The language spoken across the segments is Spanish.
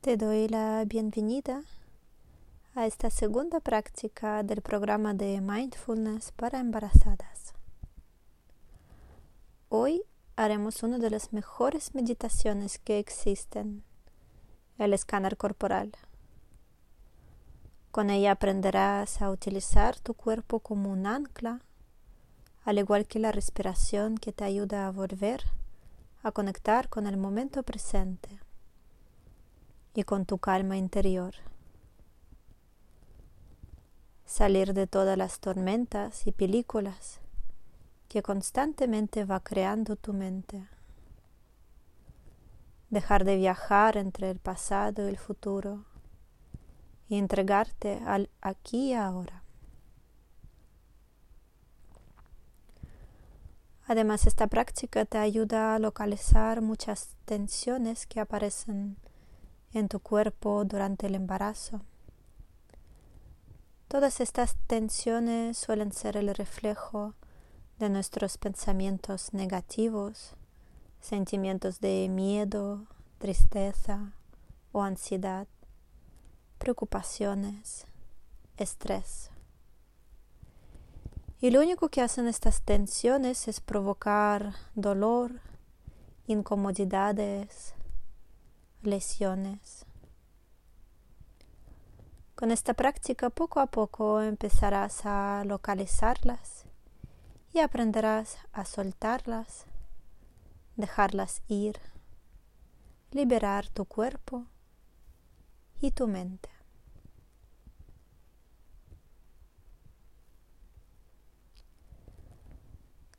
Te doy la bienvenida a esta segunda práctica del programa de mindfulness para embarazadas. Hoy haremos una de las mejores meditaciones que existen, el escáner corporal. Con ella aprenderás a utilizar tu cuerpo como un ancla, al igual que la respiración que te ayuda a volver a conectar con el momento presente y con tu calma interior. Salir de todas las tormentas y películas que constantemente va creando tu mente. Dejar de viajar entre el pasado y el futuro y entregarte al aquí y ahora. Además, esta práctica te ayuda a localizar muchas tensiones que aparecen en tu cuerpo durante el embarazo. Todas estas tensiones suelen ser el reflejo de nuestros pensamientos negativos, sentimientos de miedo, tristeza o ansiedad, preocupaciones, estrés. Y lo único que hacen estas tensiones es provocar dolor, incomodidades, lesiones. Con esta práctica poco a poco empezarás a localizarlas y aprenderás a soltarlas, dejarlas ir, liberar tu cuerpo y tu mente.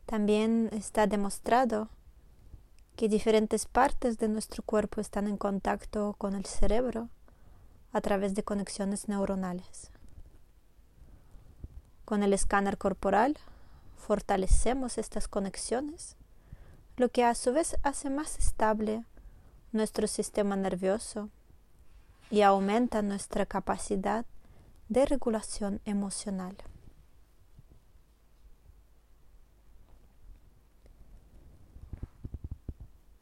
También está demostrado que diferentes partes de nuestro cuerpo están en contacto con el cerebro a través de conexiones neuronales. Con el escáner corporal fortalecemos estas conexiones, lo que a su vez hace más estable nuestro sistema nervioso y aumenta nuestra capacidad de regulación emocional.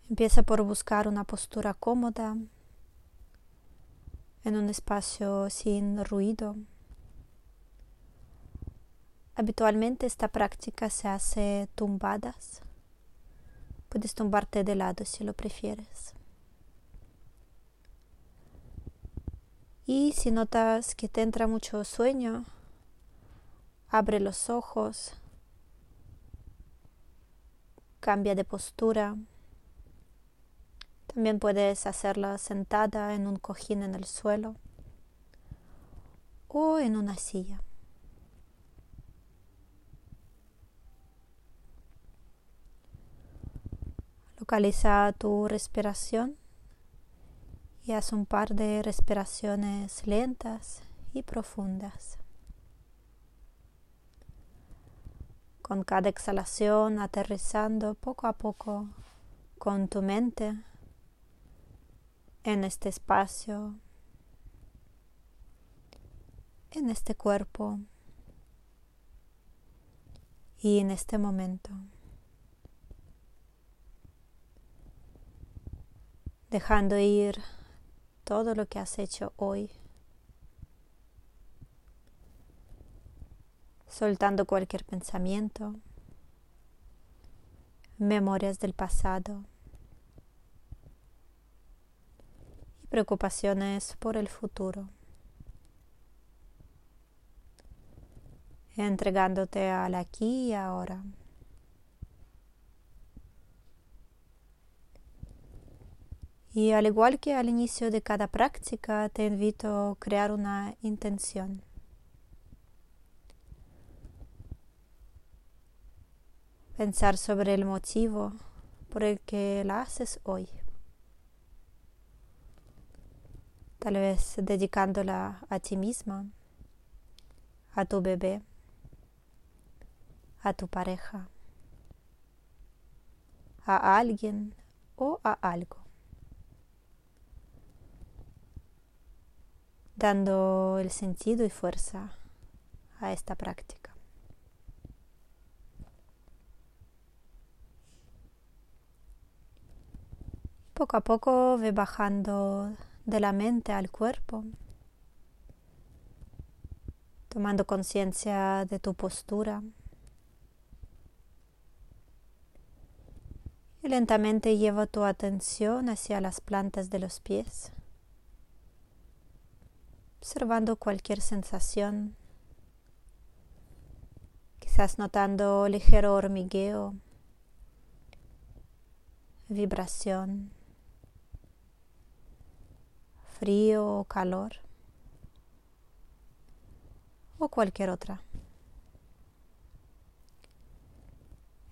Empieza por buscar una postura cómoda en un espacio sin ruido. Habitualmente esta práctica se hace tumbadas. Puedes tumbarte de lado si lo prefieres. Y si notas que te entra mucho sueño, abre los ojos, cambia de postura. También puedes hacerla sentada en un cojín en el suelo o en una silla. Localiza tu respiración y haz un par de respiraciones lentas y profundas. Con cada exhalación aterrizando poco a poco con tu mente en este espacio, en este cuerpo y en este momento. Dejando ir todo lo que has hecho hoy. Soltando cualquier pensamiento, memorias del pasado. Preocupaciones por el futuro. Entregándote al aquí y ahora. Y al igual que al inicio de cada práctica, te invito a crear una intención. Pensar sobre el motivo por el que la haces hoy. Tal vez dedicándola a ti misma, a tu bebé, a tu pareja, a alguien o a algo. dando el sentido y fuerza a esta práctica. Poco a poco ve bajando de la mente al cuerpo, tomando conciencia de tu postura. Y lentamente lleva tu atención hacia las plantas de los pies, observando cualquier sensación, quizás notando ligero hormigueo, vibración, frío o calor o cualquier otra.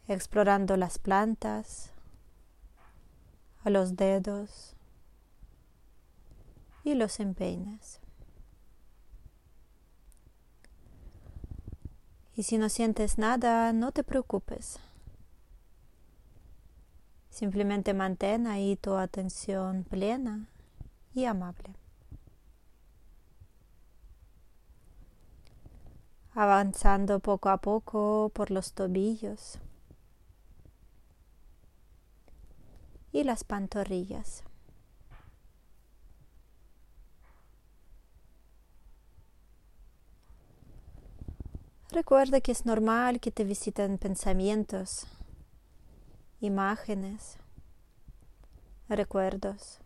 Explorando las plantas, a los dedos y los empeines. Y si no sientes nada, no te preocupes. Simplemente mantén ahí tu atención plena amable. Avanzando poco a poco por los tobillos y las pantorrillas. Recuerda que es normal que te visiten pensamientos, imágenes, recuerdos.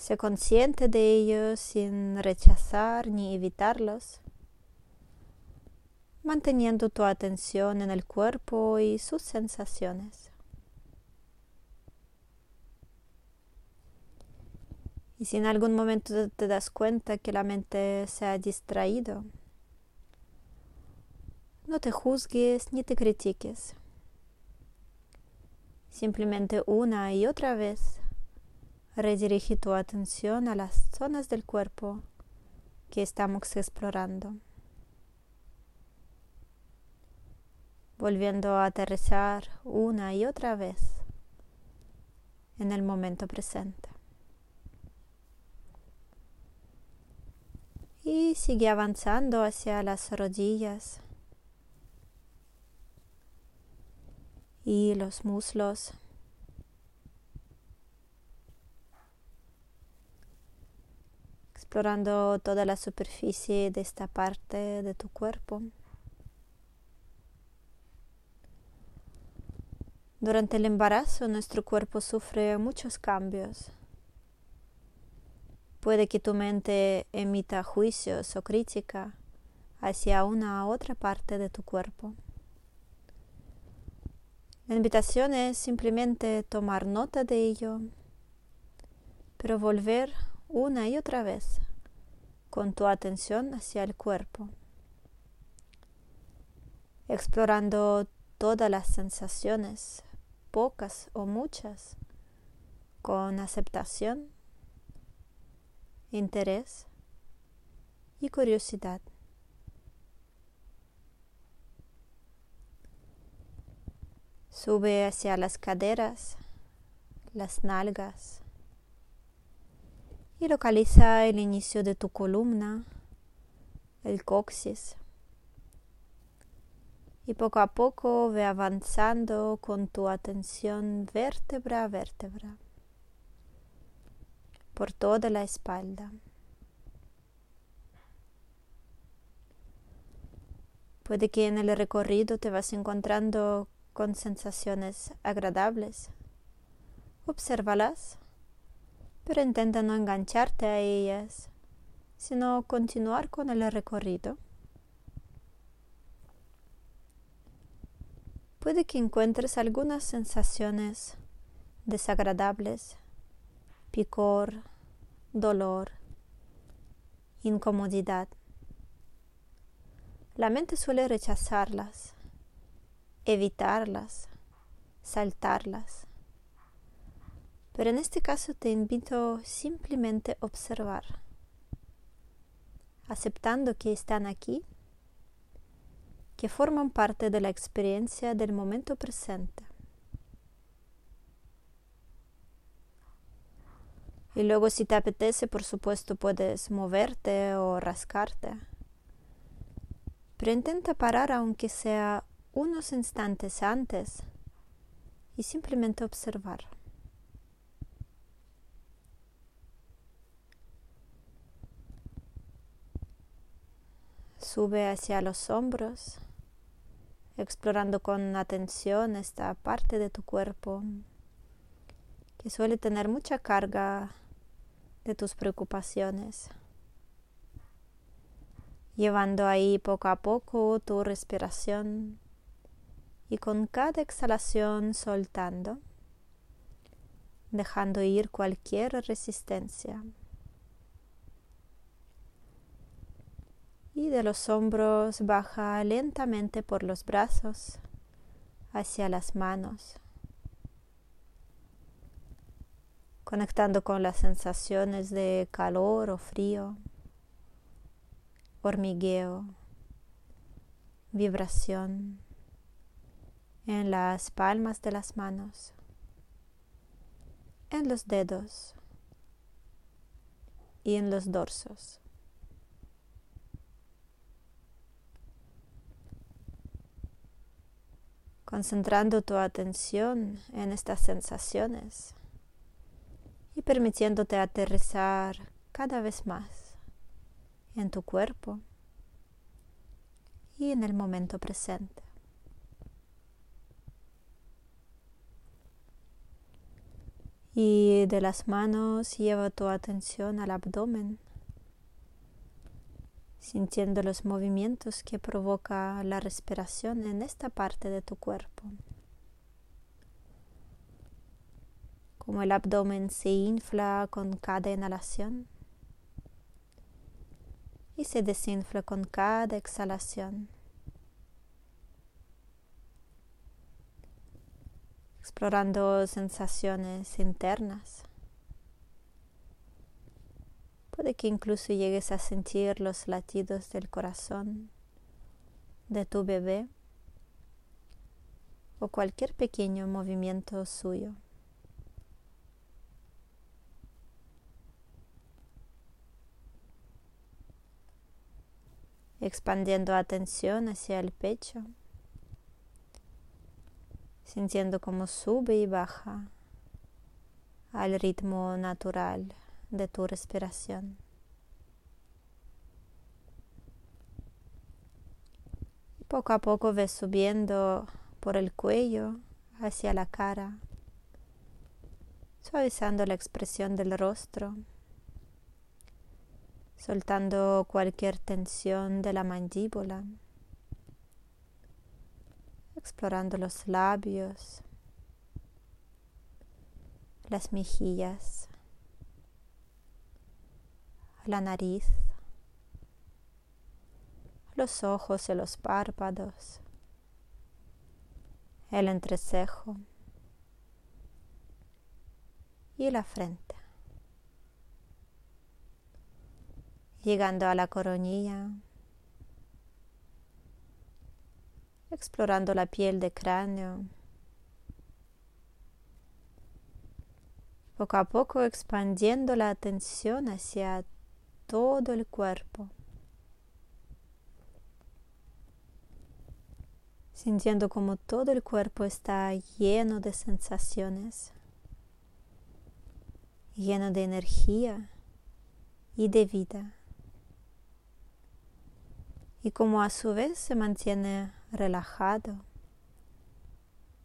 Sé consciente de ellos sin rechazar ni evitarlos, manteniendo tu atención en el cuerpo y sus sensaciones. Y si en algún momento te das cuenta que la mente se ha distraído, no te juzgues ni te critiques. Simplemente una y otra vez redirige tu atención a las zonas del cuerpo que estamos explorando, volviendo a aterrizar una y otra vez en el momento presente. Y sigue avanzando hacia las rodillas y los muslos. Explorando toda la superficie de esta parte de tu cuerpo. Durante el embarazo nuestro cuerpo sufre muchos cambios. Puede que tu mente emita juicios o crítica hacia una u otra parte de tu cuerpo. La invitación es simplemente tomar nota de ello, pero volver una y otra vez con tu atención hacia el cuerpo, explorando todas las sensaciones, pocas o muchas, con aceptación, interés y curiosidad. Sube hacia las caderas, las nalgas, y localiza el inicio de tu columna, el coxis. Y poco a poco ve avanzando con tu atención vértebra a vértebra por toda la espalda. Puede que en el recorrido te vas encontrando con sensaciones agradables. Obsérvalas pero intenta no engancharte a ellas, sino continuar con el recorrido. Puede que encuentres algunas sensaciones desagradables, picor, dolor, incomodidad. La mente suele rechazarlas, evitarlas, saltarlas. Pero en este caso te invito simplemente a observar, aceptando que están aquí, que forman parte de la experiencia del momento presente. Y luego si te apetece, por supuesto, puedes moverte o rascarte. Pero intenta parar aunque sea unos instantes antes y simplemente observar. Sube hacia los hombros, explorando con atención esta parte de tu cuerpo que suele tener mucha carga de tus preocupaciones, llevando ahí poco a poco tu respiración y con cada exhalación soltando, dejando ir cualquier resistencia. Y de los hombros baja lentamente por los brazos hacia las manos conectando con las sensaciones de calor o frío, hormigueo, vibración en las palmas de las manos, en los dedos y en los dorsos. Concentrando tu atención en estas sensaciones y permitiéndote aterrizar cada vez más en tu cuerpo y en el momento presente. Y de las manos lleva tu atención al abdomen, sintiendo los movimientos que provoca la respiración en esta parte de tu cuerpo. como el abdomen se infla con cada inhalación y se desinfla con cada exhalación. Explorando sensaciones internas. Puede que incluso llegues a sentir los latidos del corazón de tu bebé o cualquier pequeño movimiento suyo. expandiendo atención hacia el pecho, sintiendo cómo sube y baja al ritmo natural de tu respiración. Poco a poco ves subiendo por el cuello hacia la cara, suavizando la expresión del rostro soltando cualquier tensión de la mandíbula, explorando los labios, las mejillas, la nariz, los ojos y los párpados, el entrecejo y la frente. llegando a la coronilla, explorando la piel de cráneo, poco a poco expandiendo la atención hacia todo el cuerpo, sintiendo como todo el cuerpo está lleno de sensaciones, lleno de energía y de vida. Y como a su vez se mantiene relajado,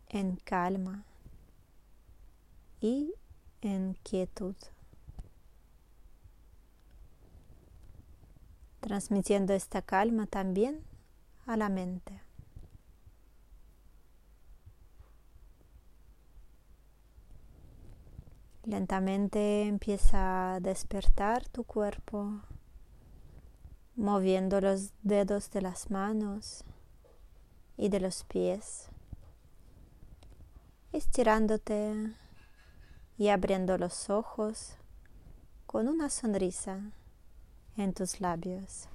en calma y en quietud, transmitiendo esta calma también a la mente. Lentamente empieza a despertar tu cuerpo moviendo los dedos de las manos y de los pies, estirándote y abriendo los ojos con una sonrisa en tus labios.